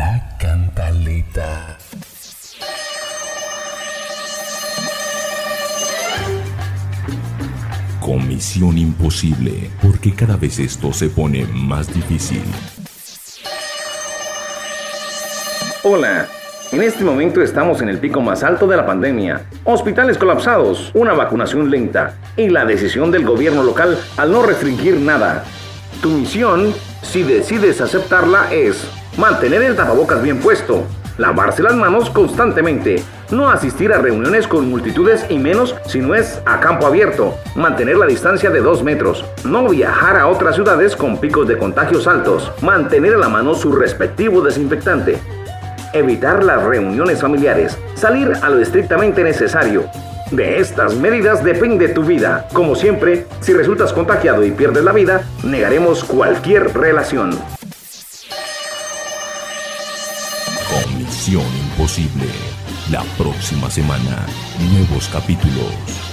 La cantaleta. Comisión imposible, porque cada vez esto se pone más difícil. Hola, en este momento estamos en el pico más alto de la pandemia. Hospitales colapsados, una vacunación lenta y la decisión del gobierno local al no restringir nada. Tu misión, si decides aceptarla, es mantener el tapabocas bien puesto, lavarse las manos constantemente, no asistir a reuniones con multitudes y menos si no es a campo abierto, mantener la distancia de 2 metros, no viajar a otras ciudades con picos de contagios altos, mantener a la mano su respectivo desinfectante, evitar las reuniones familiares, salir a lo estrictamente necesario. De estas medidas depende tu vida. Como siempre, si resultas contagiado y pierdes la vida, negaremos cualquier relación. Comisión imposible. La próxima semana, nuevos capítulos.